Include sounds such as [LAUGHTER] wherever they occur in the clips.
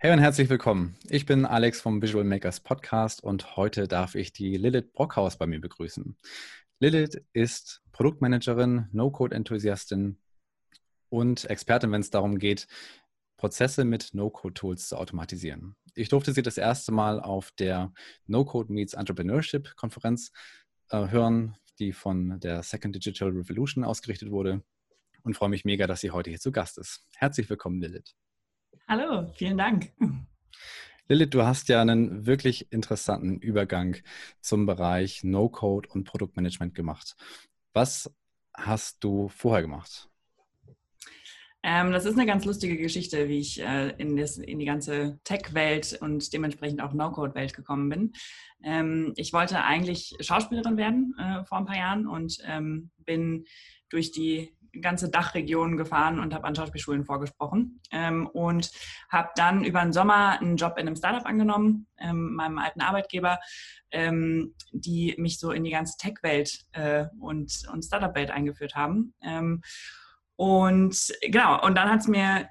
Hey und herzlich willkommen. Ich bin Alex vom Visual Makers Podcast und heute darf ich die Lilith Brockhaus bei mir begrüßen. Lilith ist Produktmanagerin, No-Code-Enthusiastin und Expertin, wenn es darum geht, Prozesse mit No-Code-Tools zu automatisieren. Ich durfte sie das erste Mal auf der No-Code Meets Entrepreneurship Konferenz äh, hören, die von der Second Digital Revolution ausgerichtet wurde und freue mich mega, dass sie heute hier zu Gast ist. Herzlich willkommen, Lilith. Hallo, vielen Dank. Lilith, du hast ja einen wirklich interessanten Übergang zum Bereich No-Code und Produktmanagement gemacht. Was hast du vorher gemacht? Ähm, das ist eine ganz lustige Geschichte, wie ich äh, in, das, in, die ganze Tech-Welt und dementsprechend auch No-Code-Welt gekommen bin. Ähm, ich wollte eigentlich Schauspielerin werden äh, vor ein paar Jahren und ähm, bin durch die ganze Dachregion gefahren und habe an Schauspielschulen vorgesprochen ähm, und habe dann über den Sommer einen Job in einem Startup angenommen, ähm, meinem alten Arbeitgeber, ähm, die mich so in die ganze Tech-Welt äh, und, und Startup-Welt eingeführt haben. Ähm, und genau, und dann hat es mir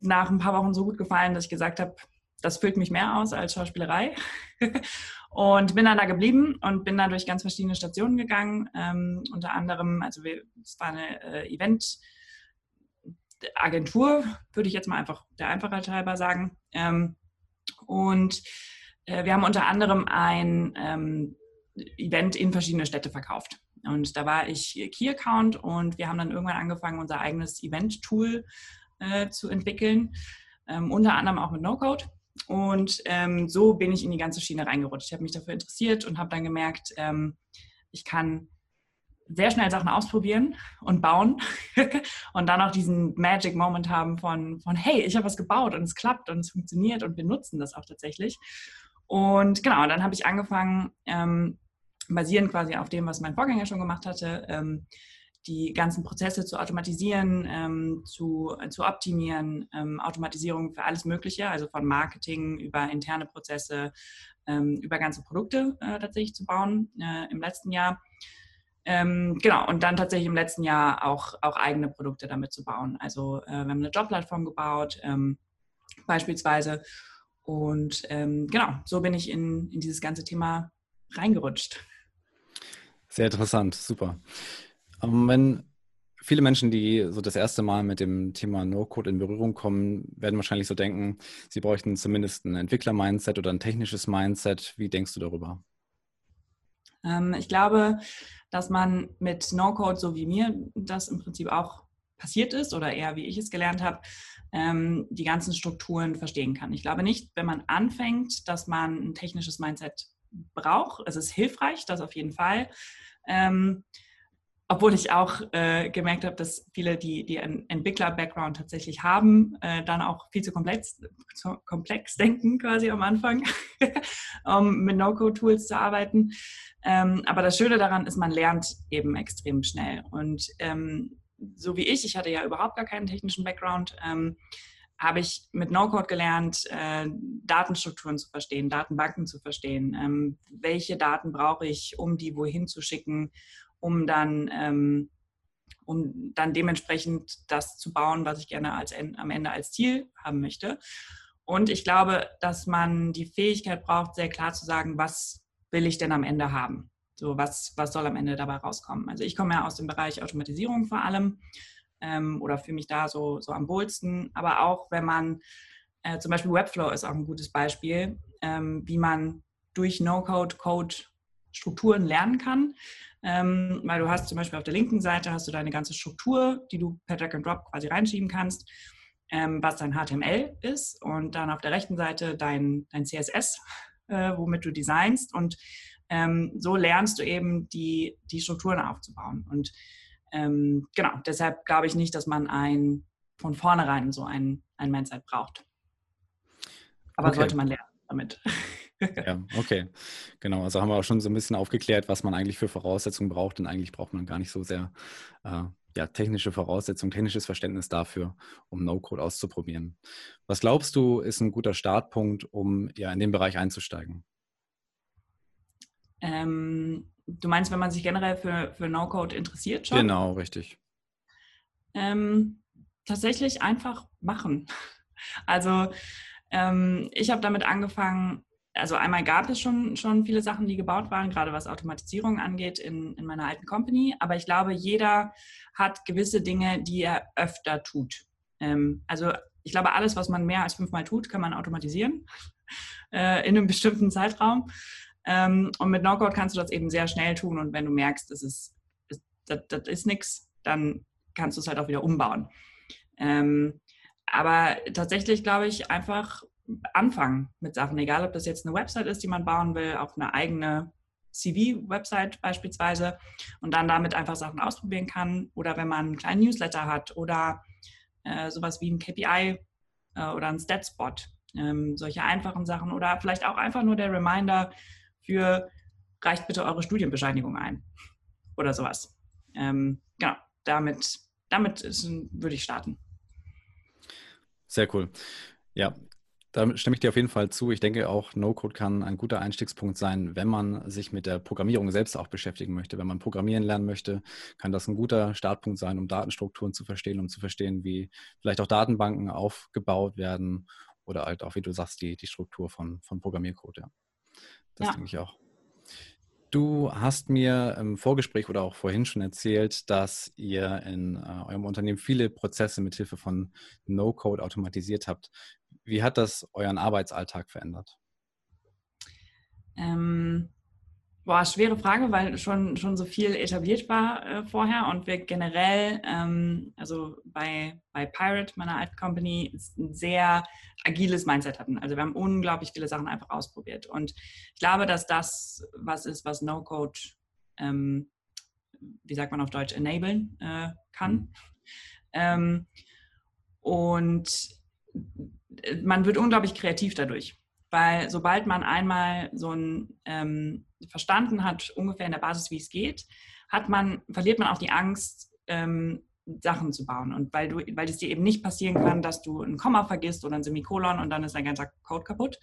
nach ein paar Wochen so gut gefallen, dass ich gesagt habe, das füllt mich mehr aus als Schauspielerei. [LAUGHS] und bin dann da geblieben und bin dann durch ganz verschiedene Stationen gegangen. Ähm, unter anderem, also es war eine äh, Event-Agentur, würde ich jetzt mal einfach der Einfachheit halber sagen. Ähm, und äh, wir haben unter anderem ein ähm, Event in verschiedene Städte verkauft. Und da war ich Key Account und wir haben dann irgendwann angefangen, unser eigenes Event-Tool äh, zu entwickeln, ähm, unter anderem auch mit No-Code. Und ähm, so bin ich in die ganze Schiene reingerutscht. Ich habe mich dafür interessiert und habe dann gemerkt, ähm, ich kann sehr schnell Sachen ausprobieren und bauen [LAUGHS] und dann auch diesen Magic Moment haben von, von hey, ich habe was gebaut und es klappt und es funktioniert und wir nutzen das auch tatsächlich. Und genau, dann habe ich angefangen, ähm, basierend quasi auf dem, was mein Vorgänger schon gemacht hatte, ähm, die ganzen Prozesse zu automatisieren, ähm, zu, äh, zu optimieren, ähm, Automatisierung für alles Mögliche, also von Marketing über interne Prozesse, ähm, über ganze Produkte äh, tatsächlich zu bauen äh, im letzten Jahr. Ähm, genau, und dann tatsächlich im letzten Jahr auch, auch eigene Produkte damit zu bauen. Also äh, wir haben eine Jobplattform gebaut, ähm, beispielsweise. Und ähm, genau, so bin ich in, in dieses ganze Thema reingerutscht. Sehr interessant, super. Ähm, wenn viele Menschen, die so das erste Mal mit dem Thema No-Code in Berührung kommen, werden wahrscheinlich so denken, sie bräuchten zumindest ein Entwickler-Mindset oder ein technisches Mindset. Wie denkst du darüber? Ähm, ich glaube, dass man mit No-Code, so wie mir das im Prinzip auch passiert ist oder eher wie ich es gelernt habe, ähm, die ganzen Strukturen verstehen kann. Ich glaube nicht, wenn man anfängt, dass man ein technisches Mindset braucht. Es ist hilfreich, das auf jeden Fall. Obwohl ich auch äh, gemerkt habe, dass viele, die, die einen Entwickler-Background tatsächlich haben, äh, dann auch viel zu komplex, zu komplex [LAUGHS] denken quasi am Anfang, [LAUGHS] um mit No-Code-Tools zu arbeiten. Ähm, aber das Schöne daran ist, man lernt eben extrem schnell. Und ähm, so wie ich, ich hatte ja überhaupt gar keinen technischen Background, ähm, habe ich mit No-Code gelernt, äh, Datenstrukturen zu verstehen, Datenbanken zu verstehen. Ähm, welche Daten brauche ich, um die wohin zu schicken, um dann, ähm, um dann dementsprechend das zu bauen, was ich gerne als, am Ende als Ziel haben möchte. Und ich glaube, dass man die Fähigkeit braucht, sehr klar zu sagen, was will ich denn am Ende haben? So, was, was soll am Ende dabei rauskommen? Also ich komme ja aus dem Bereich Automatisierung vor allem ähm, oder fühle mich da so, so am wohlsten. Aber auch wenn man, äh, zum Beispiel Webflow ist auch ein gutes Beispiel, ähm, wie man durch No-Code Code Strukturen lernen kann. Ähm, weil du hast zum Beispiel auf der linken Seite hast du deine ganze Struktur, die du per Drag and Drop quasi reinschieben kannst, ähm, was dein HTML ist und dann auf der rechten Seite dein, dein CSS, äh, womit du designst und ähm, so lernst du eben die, die Strukturen aufzubauen. Und ähm, genau, deshalb glaube ich nicht, dass man ein von vornherein so ein, ein Mindset braucht. Aber okay. sollte man lernen damit. [LAUGHS] ja, okay. Genau, also haben wir auch schon so ein bisschen aufgeklärt, was man eigentlich für Voraussetzungen braucht. Denn eigentlich braucht man gar nicht so sehr äh, ja, technische Voraussetzungen, technisches Verständnis dafür, um No-Code auszuprobieren. Was glaubst du, ist ein guter Startpunkt, um ja in den Bereich einzusteigen? Ähm, du meinst, wenn man sich generell für, für No-Code interessiert schon? Genau, richtig. Ähm, tatsächlich einfach machen. [LAUGHS] Also Ähm, ich habe damit angefangen, also einmal gab es schon, schon viele Sachen, die gebaut waren, gerade was Automatisierung angeht in, in meiner alten Company. Aber ich glaube, jeder hat gewisse Dinge, die er öfter tut. Ähm, also ich glaube, alles, was man mehr als fünfmal tut, kann man automatisieren [LAUGHS] äh, in einem bestimmten Zeitraum. Ähm, und mit No-Code kannst du das eben sehr schnell tun. Und wenn du merkst, das ist, das, das ist nichts, dann kannst du es halt auch wieder umbauen. Ähm, aber tatsächlich glaube ich einfach anfangen mit Sachen, egal ob das jetzt eine Website ist, die man bauen will, auch eine eigene CV-Website beispielsweise und dann damit einfach Sachen ausprobieren kann oder wenn man einen kleinen Newsletter hat oder äh, sowas wie ein KPI äh, oder ein Statspot, ähm, solche einfachen Sachen oder vielleicht auch einfach nur der Reminder für reicht bitte eure Studienbescheinigung ein oder sowas. Ähm, genau, damit, damit ist, würde ich starten. Sehr cool. Ja, da stimme ich dir auf jeden Fall zu. Ich denke auch, No-Code kann ein guter Einstiegspunkt sein, wenn man sich mit der Programmierung selbst auch beschäftigen möchte. Wenn man Programmieren lernen möchte, kann das ein guter Startpunkt sein, um Datenstrukturen zu verstehen, um zu verstehen, wie vielleicht auch Datenbanken aufgebaut werden oder halt auch, wie du sagst, die, die Struktur von, von Programmiercode. Ja. Das ja. denke ich auch. Du hast mir im Vorgespräch oder auch vorhin schon erzählt, dass ihr in äh, eurem Unternehmen viele Prozesse mit Hilfe von No-Code automatisiert habt. Wie hat das euren Arbeitsalltag verändert? Ähm, boah, schwere Frage, weil schon, schon so viel etabliert war äh, vorher und wir generell, ähm, also bei, bei Pirate, meiner alten Company, ein sehr agiles Mindset hatten. Also wir haben unglaublich viele Sachen einfach ausprobiert. Und ich glaube, dass das was ist, was No-Code, ähm, wie sagt man auf Deutsch, enablen äh, kann. Mhm. Ähm, und man wird unglaublich kreativ dadurch. Weil sobald man einmal so ein ähm, verstanden hat, ungefähr in der Basis, wie es geht, hat man, verliert man auch die Angst, ähm, Sachen zu bauen. Und weil, du, weil es dir eben nicht passieren kann, dass du ein Komma vergisst oder ein Semikolon und dann ist dein ganzer Code kaputt.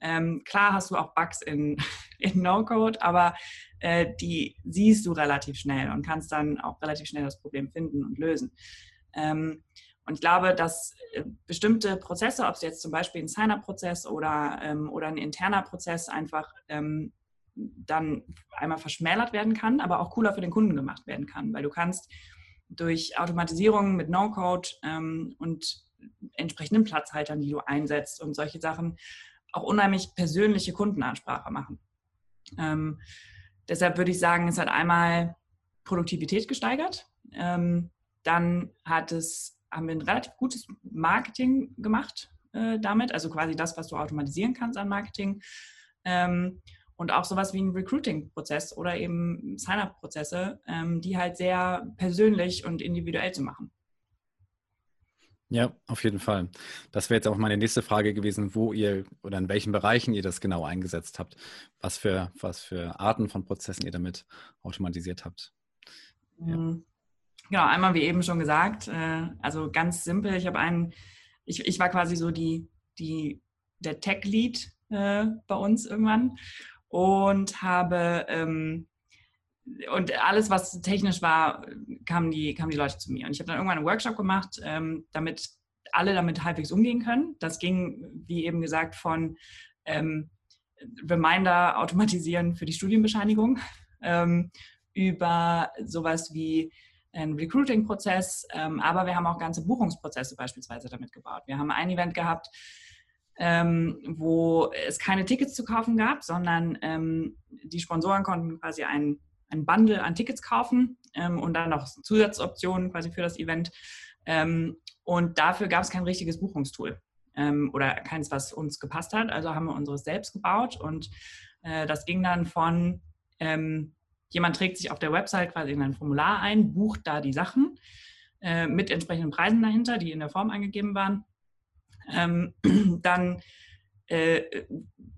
Ähm, klar hast du auch Bugs in, [LAUGHS] in No-Code, aber äh, die siehst du relativ schnell und kannst dann auch relativ schnell das Problem finden und lösen. Ähm, und ich glaube, dass äh, bestimmte Prozesse, ob es jetzt zum Beispiel ein Sign-up-Prozess oder, ähm, oder ein interner Prozess einfach ähm, dann einmal verschmälert werden kann, aber auch cooler für den Kunden gemacht werden kann, weil du kannst durch Automatisierung mit No-Code ähm, und entsprechenden Platzhaltern, die du einsetzt und solche Sachen, auch unheimlich persönliche Kundenansprache machen. Ähm, deshalb würde ich sagen, es hat einmal Produktivität gesteigert. Ähm, dann hat es, haben wir ein relativ gutes Marketing gemacht äh, damit, also quasi das, was du automatisieren kannst an Marketing. Ähm, und auch sowas wie ein Recruiting-Prozess oder eben Sign-up-Prozesse, ähm, die halt sehr persönlich und individuell zu machen. Ja, auf jeden Fall. Das wäre jetzt auch meine nächste Frage gewesen, wo ihr oder in welchen Bereichen ihr das genau eingesetzt habt, was für, was für Arten von Prozessen ihr damit automatisiert habt. Ja. Mhm. Genau, einmal wie eben schon gesagt, äh, also ganz simpel, ich habe einen, ich, ich war quasi so die, die, der Tech-Lead äh, bei uns irgendwann und habe ähm, und alles, was technisch war, kamen die, kamen die Leute zu mir. Und ich habe dann irgendwann einen Workshop gemacht, ähm, damit alle damit halbwegs umgehen können. Das ging, wie eben gesagt, von ähm, Reminder automatisieren für die Studienbescheinigung ähm, über sowas wie ein Recruiting-Prozess, ähm, aber wir haben auch ganze Buchungsprozesse beispielsweise damit gebaut. Wir haben ein Event gehabt, ähm, wo es keine Tickets zu kaufen gab, sondern ähm, die Sponsoren konnten quasi ein, ein Bundle an Tickets kaufen ähm, und dann noch Zusatzoptionen quasi für das Event. Ähm, und dafür gab es kein richtiges Buchungstool ähm, oder keins, was uns gepasst hat. Also haben wir unseres selbst gebaut und äh, das ging dann von ähm, jemand trägt sich auf der Website quasi in ein Formular ein, bucht da die Sachen äh, mit entsprechenden Preisen dahinter, die in der Form eingegeben waren. Ähm, [CLEARS THROAT] dann äh,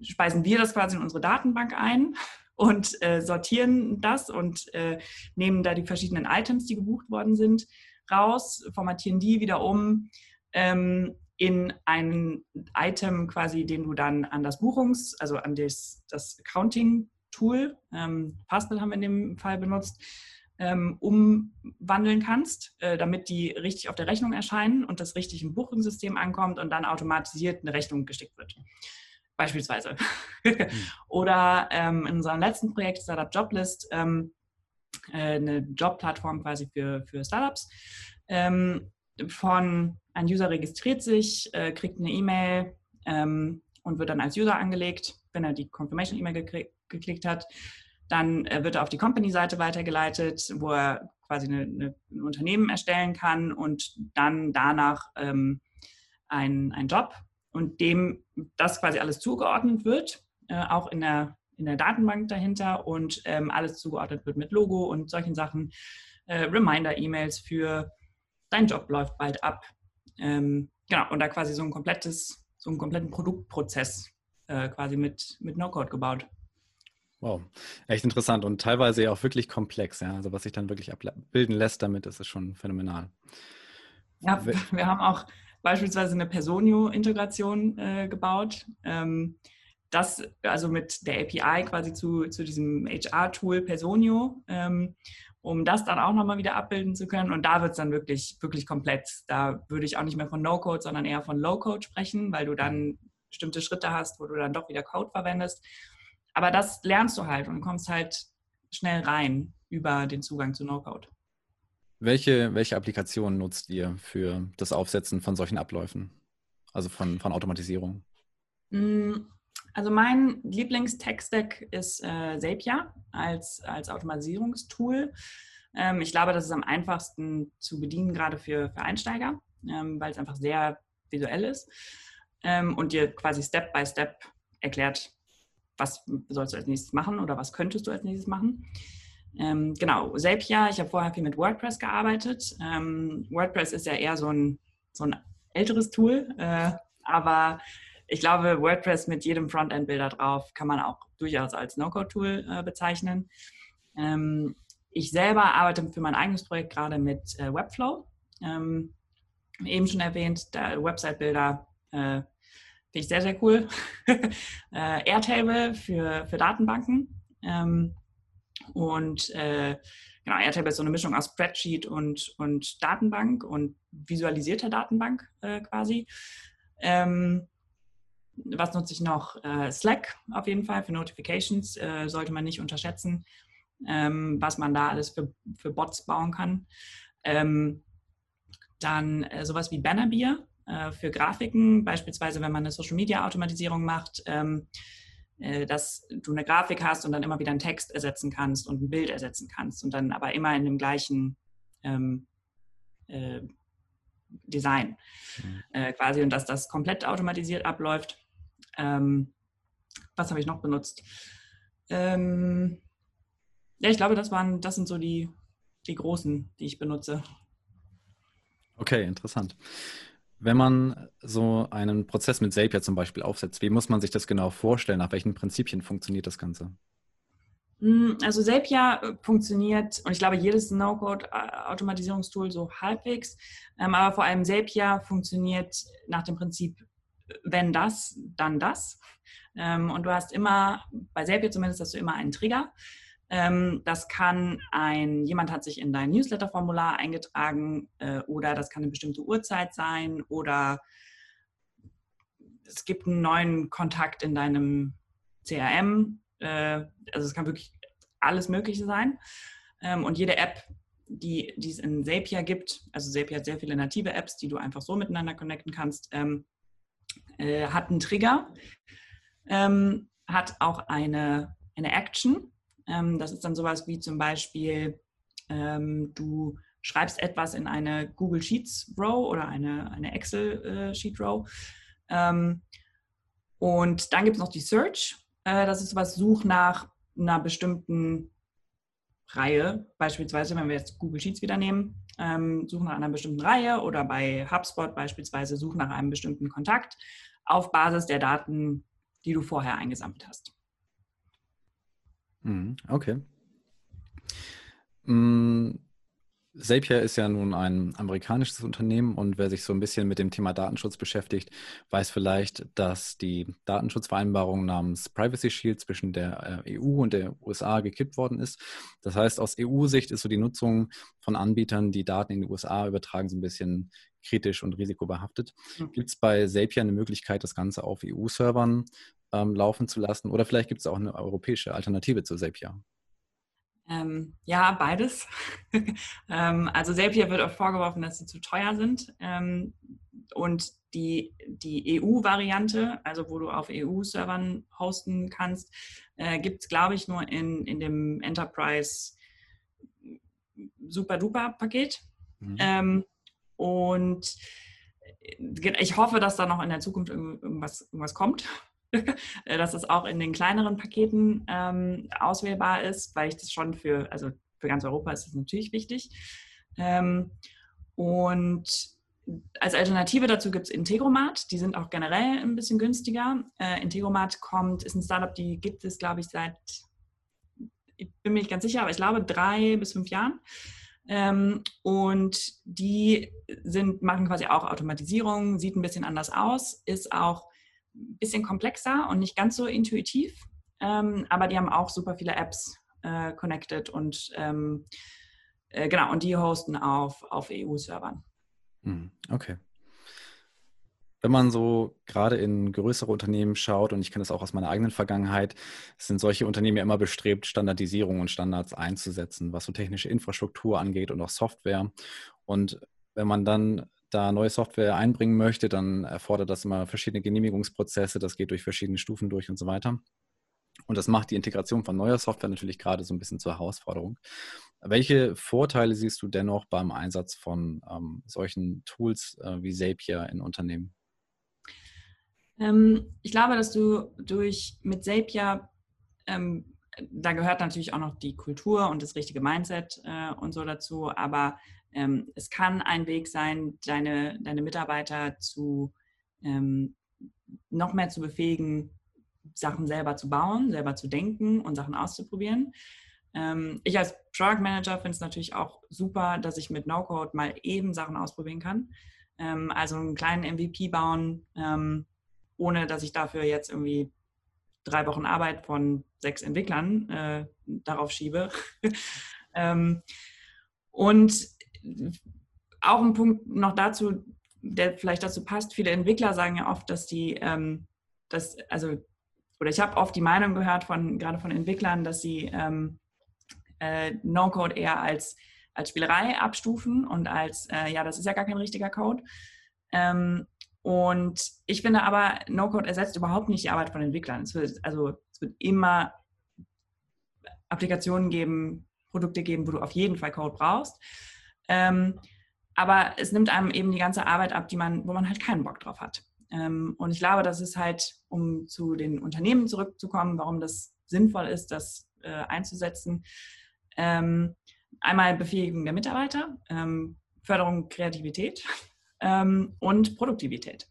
speisen wir das quasi in unsere Datenbank ein und äh, sortieren das und äh, nehmen da die verschiedenen Items, die gebucht worden sind, raus, formatieren die wieder um ähm, in ein Item quasi, den du dann an das Buchungs-, also an das, das Accounting-Tool, ähm, Fastbill haben wir in dem Fall benutzt, ähm, umwandeln kannst, äh, damit die richtig auf der Rechnung erscheinen und das richtig im Buchungssystem ankommt und dann automatisiert eine Rechnung geschickt wird. Beispielsweise. Mhm. [LAUGHS] Oder ähm, in unserem letzten Projekt, Startup Joblist, ähm, äh, eine Jobplattform quasi für, für Startups. Ähm, von ein User registriert sich, äh, kriegt eine E-Mail ähm, und wird dann als User angelegt, wenn er die Confirmation-E-Mail geklickt hat. Dann äh, wird er auf die Company-Seite weitergeleitet, wo er quasi eine, eine, ein Unternehmen erstellen kann und dann danach ähm, ein, ein Job und dem das quasi alles zugeordnet wird, äh, auch in der, in der Datenbank dahinter und ähm, alles zugeordnet wird mit Logo und solchen Sachen. Äh, Reminder-E-Mails für dein Job läuft bald ab. Ähm, genau, und da quasi so ein komplettes, so einen kompletten Produktprozess äh, quasi mit, mit No-Code gebaut. Wow, echt interessant und teilweise ja auch wirklich komplex. Ja? Also was sich dann wirklich abbilden lässt damit, ist es schon phänomenal. Ja, [LAUGHS] wir haben auch beispielsweise eine Personio-Integration äh, gebaut. Ähm, das also mit der API quasi zu, zu diesem HR-Tool Personio, ähm, um das dann auch nochmal wieder abbilden zu können. Und da wird es dann wirklich, wirklich komplett. Da würde ich auch nicht mehr von No-Code, sondern eher von Low-Code sprechen, weil du dann bestimmte Schritte hast, wo du dann doch wieder Code verwendest. Aber das lernst du halt und kommst halt schnell rein über den Zugang zu No-Code. Welche, welche Applikationen nutzt ihr für das Aufsetzen von solchen Abläufen? Also von, von Automatisierung? Mm, also mein Lieblings-Tech-Stack ist äh, Zapier als, als Automatisierungstool. Ähm, ich glaube, das ist am einfachsten zu bedienen, gerade für, für Einsteiger, ähm, weil es einfach sehr visuell ist ähm, und dir quasi Step by Step erklärt, was sollst du als nächstes machen oder was könntest du als nächstes machen. Ähm, genau, Zapier, ich habe vorher viel mit WordPress gearbeitet. Ähm, WordPress ist ja eher so ein, so ein älteres Tool, äh, aber ich glaube, WordPress mit jedem Frontend-Bilder drauf kann man auch durchaus als No-Code-Tool äh, bezeichnen. Ähm, ich selber arbeite für mein eigenes Projekt gerade mit äh, Webflow. Ähm, eben schon erwähnt, der Website-Bilder äh, Finde ich sehr, sehr cool. [LAUGHS] äh, Airtable für, für Datenbanken. Ähm, und äh, genau, Airtable ist so eine Mischung aus Spreadsheet und, und Datenbank und visualisierter Datenbank äh, quasi. Ähm, was nutze ich noch? Äh, Slack auf jeden Fall für Notifications äh, sollte man nicht unterschätzen, ähm, was man da alles für, für Bots bauen kann. Ähm, dann äh, sowas wie Bannerbeer äh, für Grafiken, beispielsweise wenn man eine Social-Media-Automatisierung macht, ähm, äh, dass du eine Grafik hast und dann immer wieder einen Text ersetzen kannst und ein Bild ersetzen kannst und dann aber immer in dem gleichen ähm, äh, Design mhm. äh, quasi und dass das komplett automatisiert abläuft. Ähm, was habe ich noch benutzt? Ähm, ja, ich glaube, das waren, das sind so die, die großen, die ich benutze. Okay, interessant. Wenn man so einen Prozess mit Zapier zum Beispiel aufsetzt, wie muss man sich das genau vorstellen? Nach welchen Prinzipien funktioniert das Ganze? Mm, also Zapier äh, funktioniert, und ich glaube, jedes No-Code-Automatisierungstool so halbwegs, ähm, aber vor allem Zapier funktioniert nach dem Prinzip, wenn das, dann das. Ähm, und du hast immer, bei Zapier zumindest, hast du immer einen Trigger. Ähm, das kann ein, jemand hat sich in dein Newsletter-Formular eingetragen äh, oder das kann eine bestimmte Uhrzeit sein oder es gibt einen neuen Kontakt in deinem CRM. Äh, also es kann wirklich alles Mögliche sein. Ähm, und jede App, die, die es in Zapier gibt, also Zapier hat sehr viele native Apps, die du einfach so miteinander connecten kannst, ähm, äh, hat einen Trigger, hat auch eine, eine Action ähm, das ist dann sowas wie zum Beispiel, ähm, du schreibst etwas in eine Google Sheets Row oder eine, eine Excel äh, Sheet Row. Ähm, und dann gibt es noch die Search. Äh, das ist sowas, such nach einer bestimmten Reihe. Beispielsweise, wenn wir jetzt Google Sheets wieder nehmen, ähm, such nach einer bestimmten Reihe oder bei HubSpot beispielsweise such nach einem bestimmten Kontakt auf Basis der Daten, die du vorher eingesammelt hast. Mhm, okay. Mm, Zapier ist ja nun ein amerikanisches Unternehmen und wer sich so ein bisschen mit dem Thema Datenschutz beschäftigt, weiß vielleicht, dass die Datenschutzvereinbarung namens Privacy Shield zwischen der äh, EU und der USA gekippt worden ist. Das heißt, aus EU-Sicht ist so die Nutzung von Anbietern, die Daten in die USA übertragen, so ein bisschen kritisch und risikobehaftet. Mhm. Gibt es bei Zapier eine Möglichkeit, das Ganze auf EU-Servern ähm, laufen zu lassen? Oder vielleicht gibt es auch eine europäische Alternative zu Zapier? Ähm, ja, beides. [LAUGHS] ähm, also Zapier wird auch vorgeworfen, dass sie zu teuer sind. Ähm, und die, die EU-Variante, also wo du auf EU-Servern hosten kannst, äh, gibt es, glaube ich, nur in, in dem Enterprise Super-Duper-Paket. Mhm. Ähm, und äh, ich hoffe, dass da noch in der Zukunft irgendwas, irgendwas kommt. [LAUGHS] Äh, dass es auch in den kleineren Paketen ähm, auswählbar ist, weil ich das schon für, also für ganz Europa ist das natürlich wichtig. Ähm, und als Alternative dazu gibt es Integromat, die sind auch generell ein bisschen günstiger. Äh, Integromat kommt, ist ein Startup, die gibt es, glaube ich, seit, ich bin mir nicht ganz sicher, aber ich glaube drei bis fünf Jahren. Ähm, und die sind, machen quasi auch Automatisierung, sieht ein bisschen anders aus, ist auch ein bisschen komplexer und nicht ganz so intuitiv, ähm, aber die haben auch super viele Apps äh, connected und ähm, äh, genau, und die hosten auf, auf EU-Servern. Hm, okay. Wenn man so gerade in größere Unternehmen schaut, und ich kenne das auch aus meiner eigenen Vergangenheit, sind solche Unternehmen ja immer bestrebt, Standardisierung und Standards einzusetzen, was so technische Infrastruktur angeht und auch Software. Und wenn man dann da neue Software einbringen möchte, dann erfordert das immer verschiedene Genehmigungsprozesse, das geht durch verschiedene Stufen durch und so weiter. Und das macht die Integration von neuer Software natürlich gerade so ein bisschen zur Herausforderung. Welche Vorteile siehst du dennoch beim Einsatz von ähm, solchen Tools äh, wie Zapier in Unternehmen? Ähm, ich glaube, dass du durch mit Zapier, ähm, da gehört natürlich auch noch die Kultur und das richtige Mindset äh, und so dazu, aber ähm, es kann ein Weg sein, deine, deine Mitarbeiter zu ähm, noch mehr zu befähigen, Sachen selber zu bauen, selber zu denken und Sachen auszuprobieren. Ähm, ich als Product Manager finde es natürlich auch super, dass ich mit No-Code mal eben Sachen ausprobieren kann. Ähm, also einen kleinen MVP bauen, ähm, ohne dass ich dafür jetzt irgendwie drei Wochen Arbeit von sechs Entwicklern äh, darauf schiebe. [LAUGHS] Ähm, und auch ein Punkt noch dazu, der vielleicht dazu passt. Viele Entwickler sagen ja oft, dass die, ähm, dass, also, oder ich habe oft die Meinung gehört von, gerade von Entwicklern, dass sie ähm, äh, No-Code eher als, als Spielerei abstufen und als, äh, ja, das ist ja gar kein richtiger Code. Ähm, und ich finde aber, No-Code ersetzt überhaupt nicht die Arbeit von Entwicklern. Es wird, also, es wird immer Applikationen geben, Produkte geben, wo du auf jeden Fall Code brauchst. Ähm, aber es nimmt einem eben die ganze Arbeit ab, die man, wo man halt keinen Bock drauf hat. Ähm, und ich glaube, das ist halt, um zu den Unternehmen zurückzukommen, warum das sinnvoll ist, das äh, einzusetzen. Ähm, einmal Befähigung der Mitarbeiter, ähm, Förderung Kreativität [LAUGHS] ähm, und Produktivität.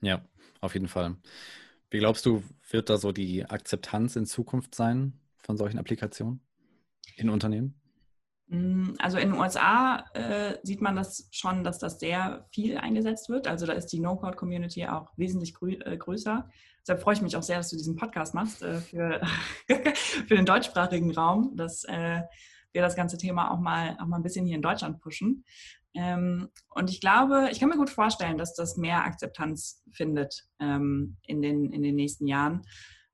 Ja, auf jeden Fall. Wie glaubst du, wird da so die Akzeptanz in Zukunft sein von solchen Applikationen in Unternehmen? Mm, also in den USA äh, sieht man das schon, dass das sehr viel eingesetzt wird. Also da ist die No-Code-Community auch wesentlich grö äh, größer. Deshalb freue ich mich auch sehr, dass du diesen Podcast machst äh, für, [LAUGHS] für den deutschsprachigen Raum, dass äh, wir das ganze Thema auch mal, auch mal ein bisschen hier in Deutschland pushen. Ähm, und ich glaube, ich kann mir gut vorstellen, dass das mehr Akzeptanz findet ähm, in, den, in den nächsten Jahren.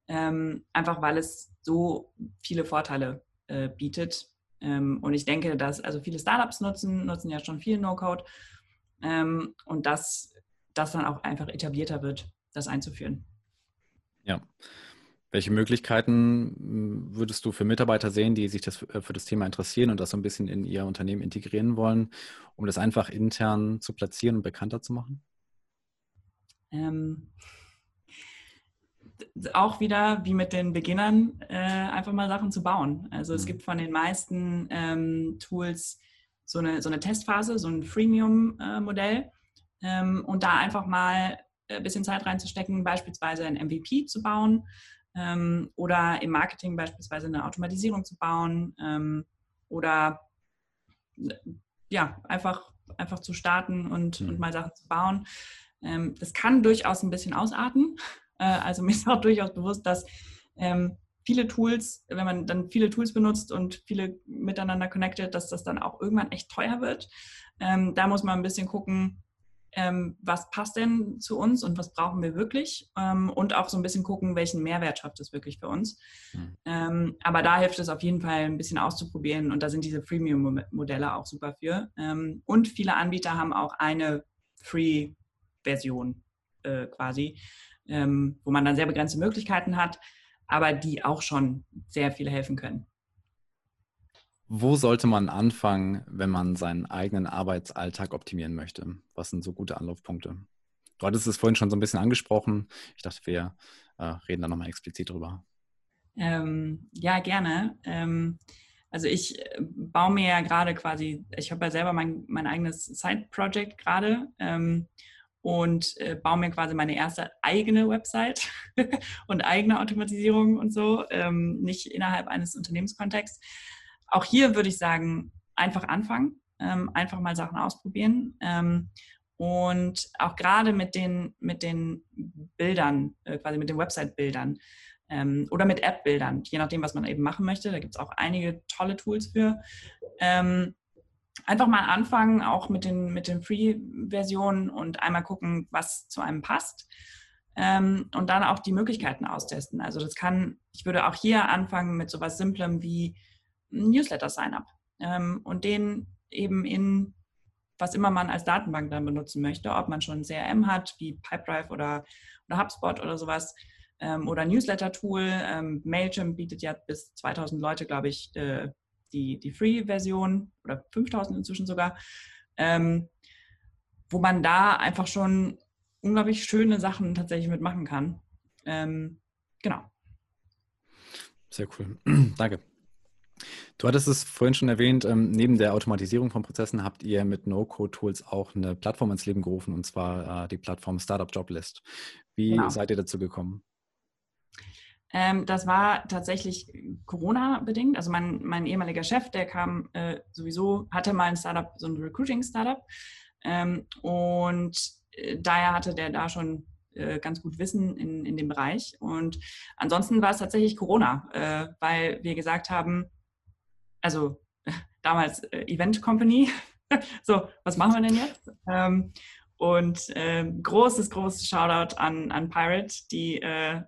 Ähm, einfach weil es so viele Vorteile äh, bietet und ich denke, dass also viele Startups nutzen, nutzen ja schon viel No-Code ähm, und dass das dann auch einfach etablierter wird, das einzuführen. Ja. Welche Möglichkeiten hm, würdest du für Mitarbeiter sehen, die sich das äh, für das Thema interessieren und das so ein bisschen in ihr Unternehmen integrieren wollen, um das einfach intern zu platzieren und bekannter zu machen? Ähm, auch wieder wie mit den Beginnern äh, einfach mal Sachen zu bauen. Also es mhm. gibt von den meisten ähm, Tools so eine, so eine Testphase, so ein Freemium-Modell äh, ähm, und da einfach mal ein bisschen Zeit reinzustecken, beispielsweise ein MVP zu bauen ähm, oder im Marketing beispielsweise eine Automatisierung zu bauen ähm, oder ja, einfach, einfach zu starten und, mhm. und mal Sachen zu bauen. Ähm, das kann durchaus ein bisschen ausarten. Äh, also [LAUGHS] mir ist auch durchaus bewusst, dass ähm, viele Tools, wenn man dann viele Tools benutzt und viele miteinander connected, dass das dann auch irgendwann echt teuer wird. Ähm, da muss man ein bisschen gucken, ähm, was passt denn zu uns und was brauchen wir wirklich und auch so ein bisschen gucken, welchen Mehrwert schafft es wirklich für uns. Mhm. aber da hilft es auf jeden Fall ein bisschen auszuprobieren und da sind diese Freemium-Modelle auch super für. Und viele Anbieter haben auch eine Free-Version äh, quasi, ähm, wo man dann sehr begrenzte Möglichkeiten hat, aber die auch schon sehr viel helfen können. Wo sollte man anfangen, wenn man seinen eigenen Arbeitsalltag optimieren möchte? Was sind so gute Anlaufpunkte? Du hattest es vorhin schon so ein bisschen angesprochen. Ich dachte, wir äh, reden da nochmal explizit drüber. Ähm, ja, gerne. Ähm, also ich äh, baue mir ja gerade quasi, ich habe ja selber mein, mein eigenes Side-Project gerade ähm, und äh, baue mir quasi meine erste eigene Website [LAUGHS] und eigene Automatisierung und so, ähm, nicht innerhalb eines Unternehmenskontexts auch hier würde ich sagen, einfach anfangen, ähm, einfach mal Sachen ausprobieren. Ähm, und auch gerade mit den, mit den Bildern, äh, quasi mit den Website-Bildern ähm, oder mit App-Bildern, je nachdem, was man eben machen möchte. Da gibt es auch einige tolle Tools für. Einfach mal anfangen, auch mit den, mit den Free-Versionen und einmal gucken, was zu einem passt. Ähm, und dann auch die Möglichkeiten austesten. Also das kann, ich würde auch hier anfangen mit sowas Simplem wie Newsletter-Sign-up ähm, und den eben in was immer man als Datenbank dann benutzen möchte, ob man schon ein CRM hat, wie Pipedrive oder, oder HubSpot oder sowas, ähm, oder Newsletter-Tool. Ähm, Mailchimp bietet ja bis 2000 Leute, glaube ich, äh, die, die Free-Version oder 5000 inzwischen sogar, ähm, wo man da einfach schon unglaublich schöne Sachen tatsächlich mitmachen kann. Ähm, genau. Sehr cool. [CLEARS THROAT] Danke. Du hattest es vorhin schon erwähnt, ähm, neben der Automatisierung von Prozessen habt ihr mit No-Code-Tools auch eine Plattform ins Leben gerufen, und zwar äh, die Plattform Startup Joblist. Wie genau. seid ihr dazu gekommen? Ähm, das war tatsächlich Corona-bedingt. Also mein, mein ehemaliger Chef, der kam äh, sowieso, hatte mal ein Startup, so ein Recruiting-Startup. Ähm, und äh, daher hatte der da schon äh, ganz gut Wissen in, in dem Bereich. Und ansonsten war es tatsächlich Corona, äh, weil wir gesagt haben, also [LAUGHS] damals äh, Event Company. [LAUGHS] so, was machen wir denn jetzt? Ähm, und äh, großes, großes Shoutout an, an Pirate. Die äh,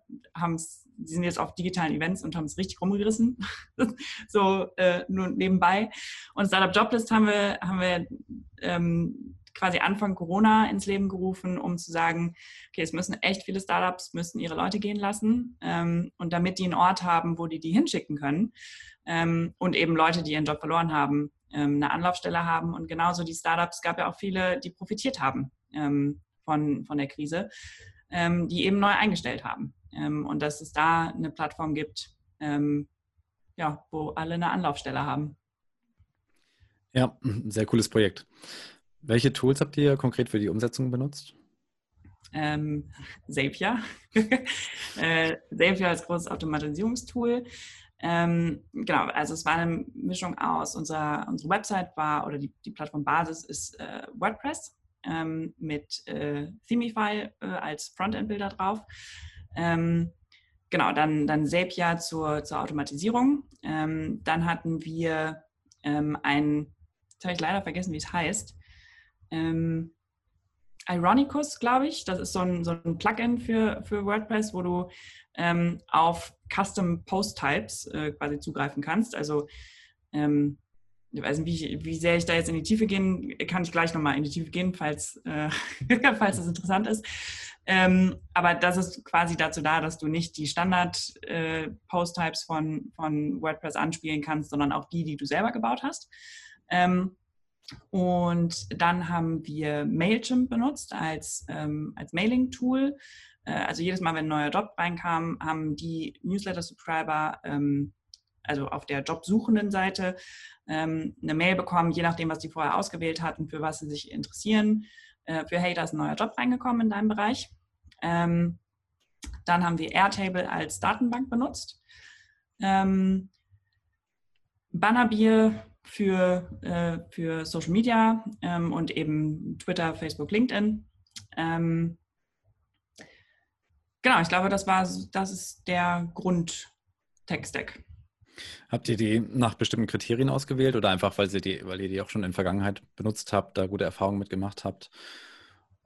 die sind jetzt auf digitalen Events und haben es richtig rumgerissen. [LAUGHS] so äh, nur nebenbei. Und Startup Joblist haben wir, haben wir ähm, quasi Anfang Corona ins Leben gerufen, um zu sagen, okay, es müssen echt viele Startups müssen ihre Leute gehen lassen. Ähm, und damit die einen Ort haben, wo die die hinschicken können, ähm, und eben Leute, die ihren Job verloren haben, ähm, eine Anlaufstelle haben. Und genauso die Startups gab ja auch viele, die profitiert haben ähm, von, von der Krise, ähm, die eben neu eingestellt haben. Ähm, und dass es da eine Plattform gibt, ähm, ja, wo alle eine Anlaufstelle haben. Ja, sehr cooles Projekt. Welche Tools habt ihr konkret für die Umsetzung benutzt? Ähm, Zapier. [LAUGHS] äh, Zapier als großes Automatisierungstool. Ähm, genau, also es war eine Mischung aus, unser, unsere Website war oder die, die Plattformbasis ist äh, WordPress ähm, mit äh, Themify äh, als Frontend-Bilder drauf. Ähm, genau, dann, dann Zapier zur, zur Automatisierung. Ähm, dann hatten wir ähm, ein, jetzt habe ich leider vergessen, wie es heißt, ähm, Ironicus, glaube ich. Das ist so ein, so ein Plugin für, für WordPress, wo du ähm, auf Custom Post Types äh, quasi zugreifen kannst. Also ähm, ich weiß nicht, wie, wie, sehr ich da jetzt in die Tiefe gehen, kann ich gleich nochmal in die Tiefe gehen, falls, äh, [LAUGHS] falls das interessant ist. Ähm, aber das ist quasi dazu da, dass du nicht die Standard-Post-Types äh, von, von WordPress anspielen kannst, sondern auch die, die du selber gebaut hast. Ähm, und dann haben wir Mailchimp benutzt als, ähm, als Mailing-Tool. Äh, also jedes Mal, wenn ein neuer Job reinkam, haben die Newsletter-Subscriber, ähm, also auf der jobsuchenden Seite, ähm, eine Mail bekommen, je nachdem, was die vorher ausgewählt hatten, für was sie sich interessieren. Äh, für hey, da ist ein neuer Job reingekommen in deinem Bereich. Ähm, dann haben wir Airtable als Datenbank benutzt. Ähm, Bannerbier für, äh, für Social Media ähm, und eben Twitter, Facebook, LinkedIn. Ähm, genau, ich glaube, das war das ist der Grund-Tech-Stack. Habt ihr die nach bestimmten Kriterien ausgewählt oder einfach, weil, sie die, weil ihr die auch schon in der Vergangenheit benutzt habt, da gute Erfahrungen mitgemacht habt?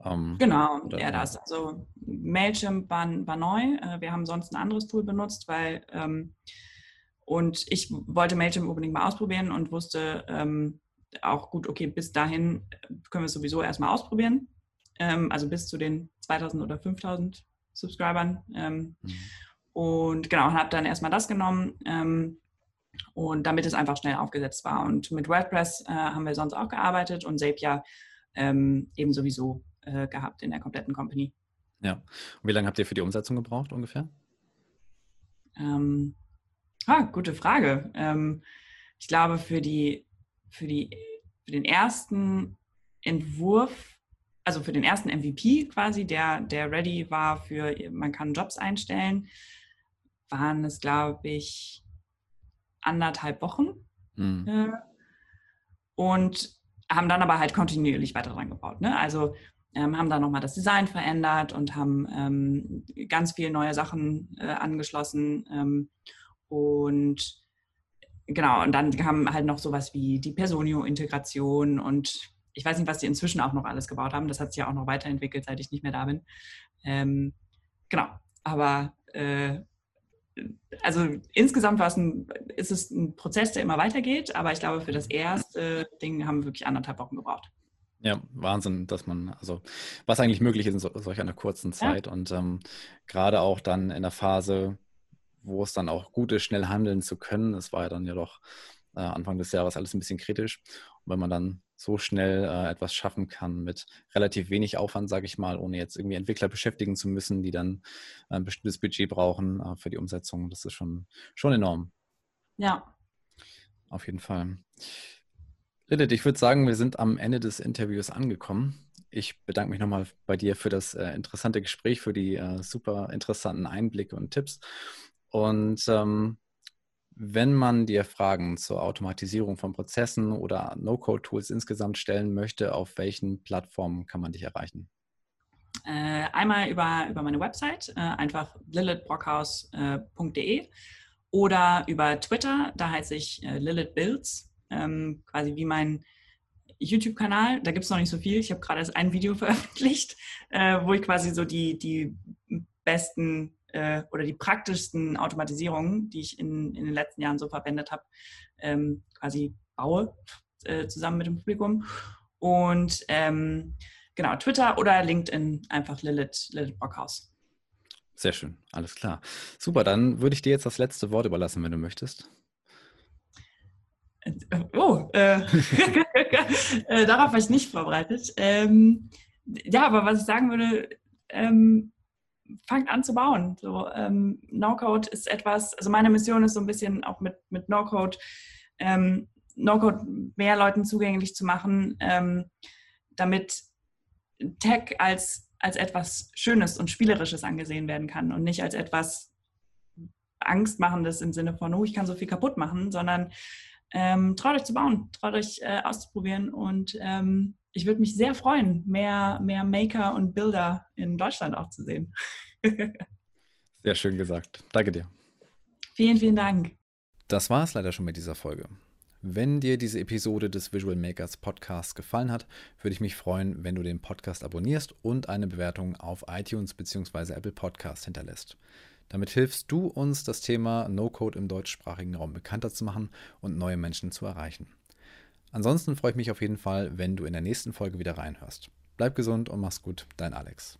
Ähm, genau, ja, das. Also Mailchimp war, war neu. Äh, wir haben sonst ein anderes Tool benutzt, weil ähm, und ich wollte Mailchimp unbedingt mal ausprobieren und wusste ähm, auch gut, okay, bis dahin können wir es sowieso erstmal ausprobieren. Ähm, also bis zu den 2000 oder 5000 Subscribern. Ähm, mhm. Und genau, habe dann erstmal das genommen. Und damit es einfach schnell aufgesetzt war. Und mit WordPress äh, haben wir sonst auch gearbeitet und Zapier ähm, eben sowieso äh, gehabt in der kompletten Company. Ja. Und wie lange habt ihr für die Umsetzung gebraucht ungefähr? Ähm, ah, gute Frage. Ähm, ich glaube, für, die, für, die, für den ersten Entwurf, also für den ersten MVP quasi, der, der ready war für, man kann Jobs einstellen, waren es, glaube ich, anderthalb Wochen. Mhm. Äh, und haben dann aber halt kontinuierlich weiter dran gebaut. Ne? Also ähm, haben dann nochmal das Design verändert und haben ähm, ganz viele neue Sachen äh, angeschlossen. Ähm, und genau, und dann kam halt noch sowas wie die Personio-Integration und ich weiß nicht, was die inzwischen auch noch alles gebaut haben. Das hat sich ja auch noch weiterentwickelt, seit ich nicht mehr da bin. Ähm, genau, aber äh, also insgesamt war es ein, ist es ein Prozess, der immer weitergeht, aber ich glaube, für das erste Ding haben wir wirklich anderthalb Wochen gebraucht. Ja, Wahnsinn, dass man, also was eigentlich möglich ist in so, solch einer kurzen Zeit ja. und ähm, gerade auch dann in der Phase, wo es dann auch gut ist, schnell handeln zu können. Es war ja dann ja doch äh, Anfang des Jahres alles ein bisschen kritisch. Wenn man dann so schnell äh, etwas schaffen kann mit relativ wenig Aufwand, sage ich mal, ohne jetzt irgendwie Entwickler beschäftigen zu müssen, die dann ein bestimmtes Budget brauchen äh, für die Umsetzung. Das ist schon, schon enorm. Ja. Auf jeden Fall. Lilith, ich würde sagen, wir sind am Ende des Interviews angekommen. Ich bedanke mich nochmal bei dir für das äh, interessante Gespräch, für die äh, super interessanten Einblicke und Tipps. Und ähm, wenn man dir Fragen zur Automatisierung von Prozessen oder No-Code-Tools insgesamt stellen möchte, auf welchen Plattformen kann man dich erreichen? Äh, einmal über, über meine Website, äh, einfach lilithbrockhaus.de äh, oder über Twitter, da heiße ich äh, Lilith Builds, ähm, quasi wie mein YouTube-Kanal. Da gibt es noch nicht so viel. Ich habe gerade erst ein Video [LAUGHS] veröffentlicht, äh, wo ich quasi so die, die besten äh, oder die praktischsten Automatisierungen, die ich in, in den letzten Jahren so verwendet habe, ähm, quasi baue, äh, zusammen mit dem Publikum. Und ähm, genau, Twitter oder LinkedIn einfach Lilith, Lilith Brockhaus. Sehr schön, alles klar. Super, dann würde ich dir jetzt das letzte Wort überlassen, wenn du möchtest. Äh, oh, äh, [LAUGHS] äh, darauf war ich nicht vorbereitet. Ähm, ja, aber was ich sagen würde, ähm, fangt an zu bauen. So, ähm, No-Code ist etwas, also meine Mission ist so ein bisschen auch mit, mit No-Code, ähm, No-Code mehr Leuten zugänglich zu machen, ähm, damit Tech als, als etwas Schönes und Spielerisches angesehen werden kann und nicht als etwas Angstmachendes im Sinne von, oh, ich kann so viel kaputt machen, sondern ähm, traut euch zu bauen, traut euch äh, auszuprobieren und ähm, ich würde mich sehr freuen, mehr, mehr Maker und Builder in Deutschland auch zu sehen. [LAUGHS] sehr schön gesagt. Danke dir. Vielen, vielen Dank. Das war es leider schon mit dieser Folge. Wenn dir diese Episode des Visual Makers Podcasts gefallen hat, würde ich mich freuen, wenn du den Podcast abonnierst und eine Bewertung auf iTunes bzw. Apple Podcast hinterlässt. Damit hilfst du uns, das Thema No-Code im deutschsprachigen Raum bekannter zu machen und neue Menschen zu erreichen. Ansonsten freue ich mich auf jeden Fall, wenn du in der nächsten Folge wieder reinhörst. Bleib gesund und mach's gut, dein Alex.